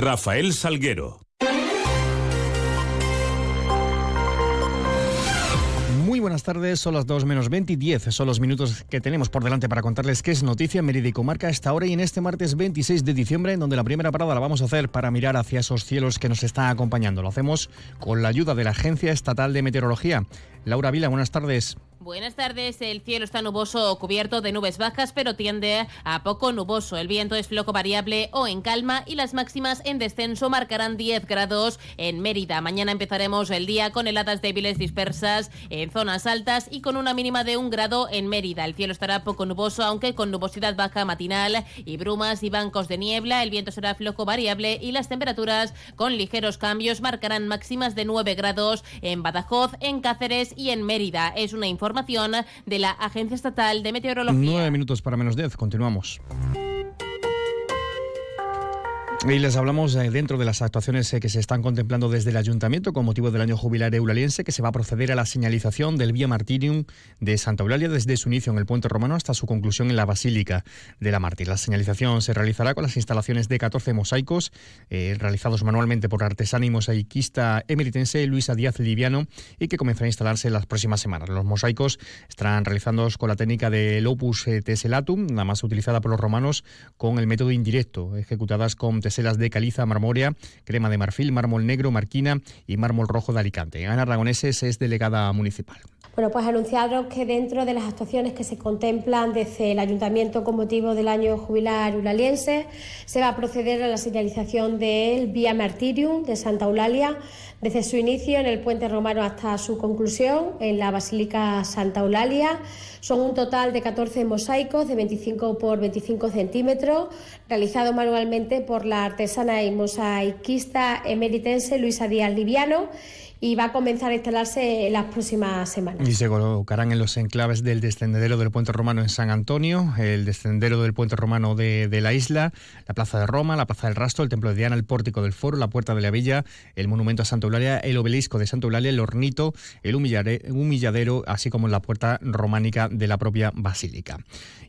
Rafael Salguero. Muy buenas tardes, son las 2 menos 20 y 10. Son los minutos que tenemos por delante para contarles qué es noticia en Mérida y Comarca esta hora y en este martes 26 de diciembre, en donde la primera parada la vamos a hacer para mirar hacia esos cielos que nos están acompañando. Lo hacemos con la ayuda de la Agencia Estatal de Meteorología. Laura Vila, buenas tardes. Buenas tardes. El cielo está nuboso o cubierto de nubes bajas, pero tiende a poco nuboso. El viento es floco variable o en calma y las máximas en descenso marcarán 10 grados en Mérida. Mañana empezaremos el día con heladas débiles dispersas en zonas altas y con una mínima de un grado en Mérida. El cielo estará poco nuboso, aunque con nubosidad baja matinal y brumas y bancos de niebla. El viento será floco variable y las temperaturas con ligeros cambios marcarán máximas de 9 grados en Badajoz, en Cáceres y en Mérida. Es una información información de la Agencia Estatal de Meteorología. Nueve minutos para menos diez. Continuamos. Y les hablamos eh, dentro de las actuaciones eh, que se están contemplando desde el Ayuntamiento con motivo del año jubilar eulaliense que se va a proceder a la señalización del Vía Martirium de Santa Eulalia desde su inicio en el Puente Romano hasta su conclusión en la Basílica de la Mártir. La señalización se realizará con las instalaciones de 14 mosaicos eh, realizados manualmente por artesana y mosaiquista emeritense Luisa Díaz Liviano y que comenzará a instalarse en las próximas semanas. Los mosaicos estarán realizados con la técnica del opus tesselatum, la más utilizada por los romanos con el método indirecto, ejecutadas con teselas de caliza marmórea, crema de marfil, mármol negro, marquina y mármol rojo de Alicante. Ana Aragoneses es delegada municipal. Bueno, pues anunciaros que dentro de las actuaciones que se contemplan desde el Ayuntamiento con motivo del año jubilar eulaliense, se va a proceder a la señalización del Vía Martirium de Santa Eulalia desde su inicio en el puente romano hasta su conclusión en la Basílica Santa Eulalia. Son un total de 14 mosaicos de 25 por 25 centímetros, realizados manualmente por la artesana y mosaiquista emeritense Luisa Díaz Liviano y va a comenzar a instalarse en las próximas semanas. Y se colocarán en los enclaves del descendedero del Puente Romano en San Antonio, el descendedero del Puente Romano de, la isla, la Plaza de Roma, la Plaza del Rastro, el Templo de Diana, el Pórtico del Foro, la Puerta de la Villa, el Monumento a Santa Eulalia, el Obelisco de Santa Eulalia, el Hornito, el Humilladero, así como la Puerta Románica de la propia Basílica.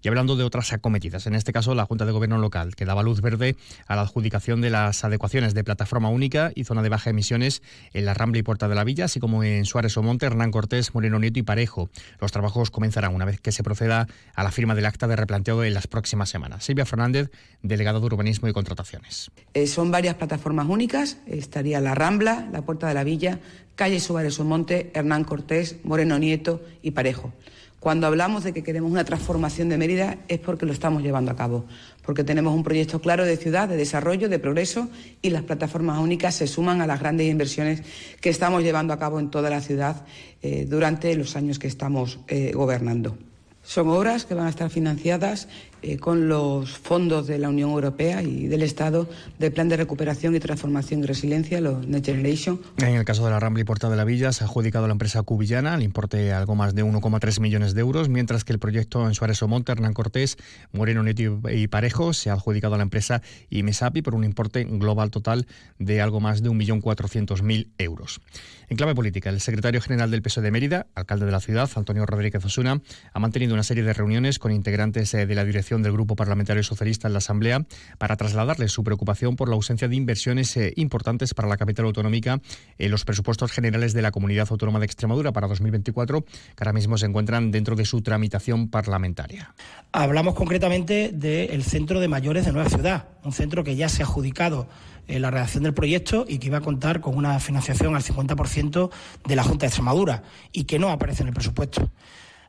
Y hablando de otras acometidas, en este caso la Junta de Gobierno local, que daba luz verde a la adjudicación de las adecuaciones de plataforma única y zona de baja emisiones en la Rambla y Puerta de la Villa, así como en Suárez o Monte, Hernán Cortés, Moreno Nieto y Parejo. Los trabajos comenzarán una vez que se proceda a la firma del acta de replanteado en las próximas semanas. Silvia Fernández, delegado de Urbanismo y Contrataciones. Eh, son varias plataformas únicas. Estaría la Rambla, la Puerta de la Villa, calle Suárez o Monte, Hernán Cortés, Moreno Nieto y Parejo. Cuando hablamos de que queremos una transformación de Mérida es porque lo estamos llevando a cabo, porque tenemos un proyecto claro de ciudad, de desarrollo, de progreso y las plataformas únicas se suman a las grandes inversiones que estamos llevando a cabo en toda la ciudad eh, durante los años que estamos eh, gobernando. Son obras que van a estar financiadas eh, con los fondos de la Unión Europea y del Estado del Plan de Recuperación y Transformación y Resiliencia, los Next Generation. En el caso de la Rambla y Puerta de la Villa se ha adjudicado a la empresa cubillana al importe algo más de 1,3 millones de euros, mientras que el proyecto en Suárez Omonte, Hernán Cortés, Moreno Neto y Parejo se ha adjudicado a la empresa IMESAPI por un importe global total de algo más de 1.400.000 euros. En clave política, el secretario general del PSOE de Mérida, alcalde de la ciudad, Antonio Rodríguez Osuna, ha mantenido una serie de reuniones con integrantes eh, de la dirección del Grupo Parlamentario Socialista en la Asamblea para trasladarles su preocupación por la ausencia de inversiones eh, importantes para la capital autonómica en los presupuestos generales de la Comunidad Autónoma de Extremadura para 2024, que ahora mismo se encuentran dentro de su tramitación parlamentaria. Hablamos concretamente del Centro de Mayores de Nueva Ciudad, un centro que ya se ha adjudicado eh, la redacción del proyecto y que iba a contar con una financiación al 50% de la Junta de Extremadura y que no aparece en el presupuesto.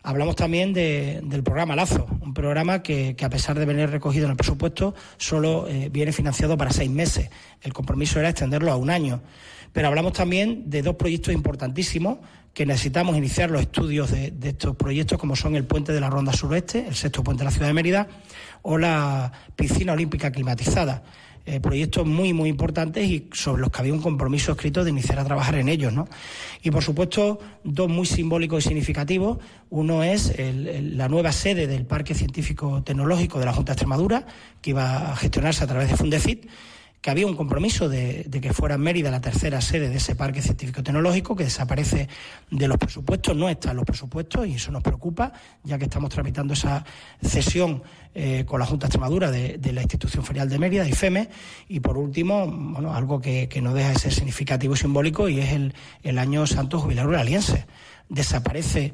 Hablamos también del programa Lazo, un programa que, a pesar de venir recogido en el presupuesto, solo eh, viene financiado para seis meses. El compromiso era extenderlo a un año. Pero hablamos también de dos proyectos importantísimos que necesitamos iniciar los estudios de, de estos proyectos, como son el puente de la Ronda Suroeste, el sexto puente de la ciudad de Mérida, o la piscina olímpica climatizada. Eh, proyectos muy, muy importantes y sobre los que había un compromiso escrito de iniciar a trabajar en ellos. ¿no? Y, por supuesto, dos muy simbólicos y significativos. Uno es la nueva sede del Parque Científico Tecnológico de la Junta de Extremadura, que iba a gestionarse a través de Fundecit que había un compromiso de, que fuera Mérida la tercera sede de ese parque científico-tecnológico, que desaparece de los presupuestos, no está en los presupuestos y eso nos preocupa, ya que estamos tramitando esa cesión eh, con la Junta de Extremadura de, la Institución Ferial de Mérida, IFEME, y por último, bueno, algo que, no deja de ser significativo y simbólico y es el, año santo jubilar aliense. Desaparece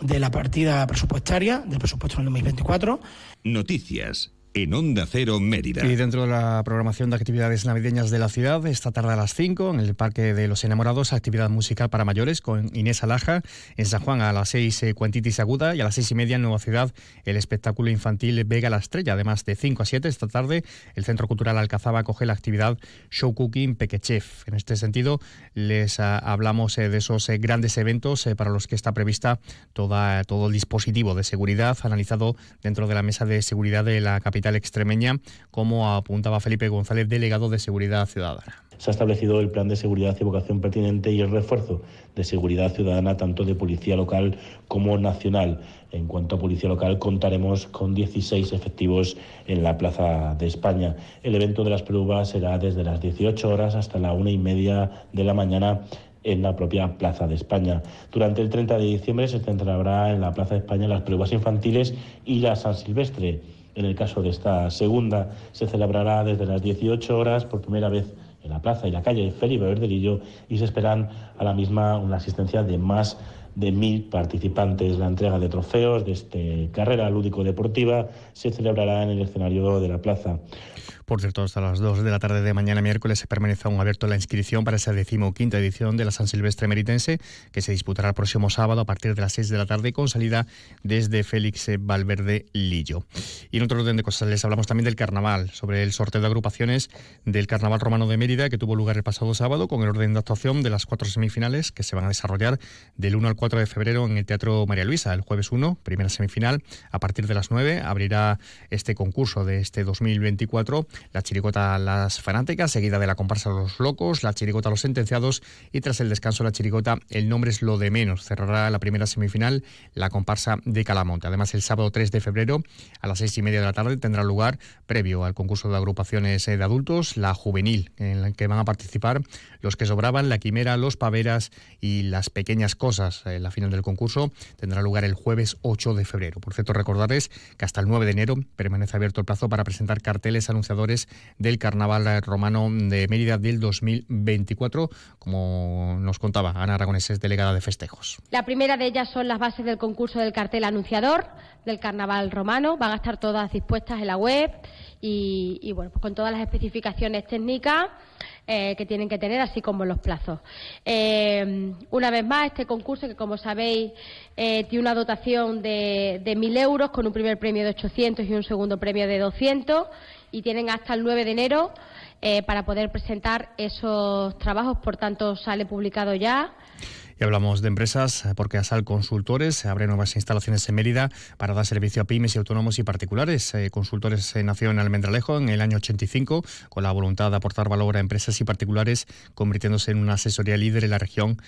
de la partida presupuestaria del presupuesto en el 2024. Noticias en Onda Cero Mérida. Y dentro de la programación de actividades navideñas de la ciudad, esta tarde a las 5 en el Parque de los Enamorados, actividad musical para mayores con Inés Alaja. En San Juan a las 6 eh, Cuentitis Aguda y a las 6 y media en Nueva Ciudad el espectáculo infantil Vega la Estrella. Además de 5 a 7 esta tarde el Centro Cultural Alcazaba acoge la actividad Show Cooking Pequechef. En este sentido les ah, hablamos eh, de esos eh, grandes eventos para los que está prevista toda, todo el dispositivo de seguridad analizado dentro de la mesa de seguridad de la capital extremeña, como apuntaba Felipe González, delegado de Seguridad Ciudadana se ha establecido el plan de seguridad y vocación pertinente y el refuerzo de seguridad ciudadana tanto de policía local como nacional. En cuanto a policía local, contaremos con 16 efectivos en la Plaza de España. El evento de las pruebas será desde las 18 horas hasta la una y media de la mañana en la propia Plaza de España. Durante el 30 de diciembre se centrará en la Plaza de España las pruebas infantiles y la San Silvestre. En el caso de esta segunda, se celebrará desde las 18 horas por primera vez en la plaza y la calle Felipe Verdelillo y se esperan a la misma una asistencia de más de mil participantes. La entrega de trofeos de esta carrera lúdico-deportiva se celebrará en el escenario de la plaza. Por cierto, hasta las 2 de la tarde de mañana miércoles se permanece aún abierto la inscripción para esa decimoquinta edición de la San Silvestre Meritense, que se disputará el próximo sábado a partir de las 6 de la tarde con salida desde Félix Valverde Lillo. Y en otro orden de cosas les hablamos también del carnaval, sobre el sorteo de agrupaciones del Carnaval Romano de Mérida que tuvo lugar el pasado sábado con el orden de actuación de las cuatro semifinales que se van a desarrollar del 1 al 4 de febrero en el Teatro María Luisa. El jueves 1, primera semifinal, a partir de las 9 abrirá este concurso de este 2024 la chiricota Las Fanáticas, seguida de la comparsa Los Locos, la chiricota Los Sentenciados y tras el descanso la chiricota El Nombre es lo de menos. Cerrará la primera semifinal la comparsa de Calamonte. Además, el sábado 3 de febrero a las seis y media de la tarde tendrá lugar, previo al concurso de agrupaciones eh, de adultos, la juvenil, en la que van a participar los que sobraban, la quimera, los paveras y las pequeñas cosas. La final del concurso tendrá lugar el jueves 8 de febrero. Por cierto, recordarles que hasta el 9 de enero permanece abierto el plazo para presentar carteles anunciadores del Carnaval Romano de Mérida del 2024, como nos contaba Ana Aragonés, es delegada de festejos. La primera de ellas son las bases del concurso del cartel anunciador del Carnaval Romano. Van a estar todas dispuestas en la web y, bueno, pues con todas las especificaciones técnicas. Eh, que tienen que tener, así como los plazos. Eh, una vez más, este concurso, que como sabéis, eh, tiene una dotación de, de 1.000 euros, con un primer premio de 800 y un segundo premio de 200, y tienen hasta el 9 de enero eh, para poder presentar esos trabajos. Por tanto, sale publicado ya y hablamos de empresas eh, porque Asal Consultores abre nuevas instalaciones en Mérida para dar servicio a pymes y autónomos y particulares. Eh, consultores eh, nació en Almendralejo en el año 85 con la voluntad de aportar valor a empresas y particulares, convirtiéndose en una asesoría líder en la región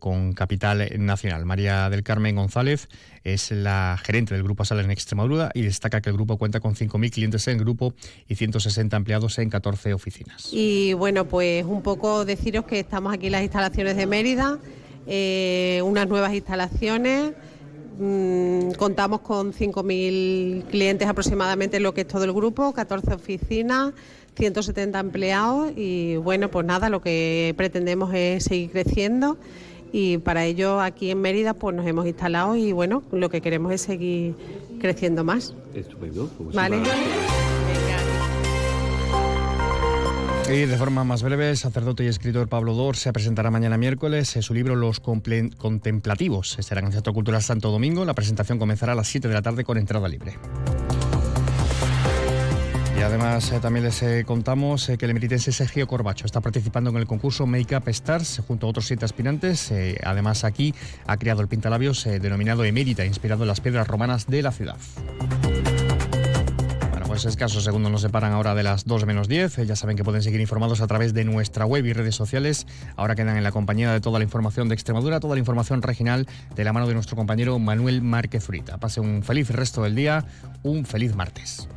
con capital nacional. María del Carmen González es la gerente del Grupo Asal en Extremadura y destaca que el grupo cuenta con 5.000 clientes en grupo y 160 empleados en 14 oficinas. Y bueno, pues un poco deciros que estamos aquí en las instalaciones de Mérida. Eh, unas nuevas instalaciones. Mm, contamos con 5.000 clientes aproximadamente en lo que es todo el grupo, 14 oficinas, 170 empleados y bueno, pues nada, lo que pretendemos es seguir creciendo y para ello aquí en Mérida pues nos hemos instalado y bueno, lo que queremos es seguir creciendo más. Estupendo. Pues vale. De forma más breve, el sacerdote y escritor Pablo Dor se presentará mañana miércoles en su libro Los Contemplativos. Estará en el Centro Cultural Santo Domingo. La presentación comenzará a las 7 de la tarde con entrada libre. Y además eh, también les eh, contamos eh, que el emeritense Sergio Corbacho está participando en el concurso Make Up Stars junto a otros siete aspirantes. además aquí ha creado el pintalabios denominado Emérita, inspirado en las piedras romanas de la ciudad pues escasos segundos nos separan ahora de las 2 menos 10. Ya saben que pueden seguir informados a través de nuestra web y redes sociales. Ahora quedan en la compañía de toda la información de Extremadura, toda la información regional de la mano de nuestro compañero Manuel Márquez Zurita. Pase un feliz resto del día, un feliz martes.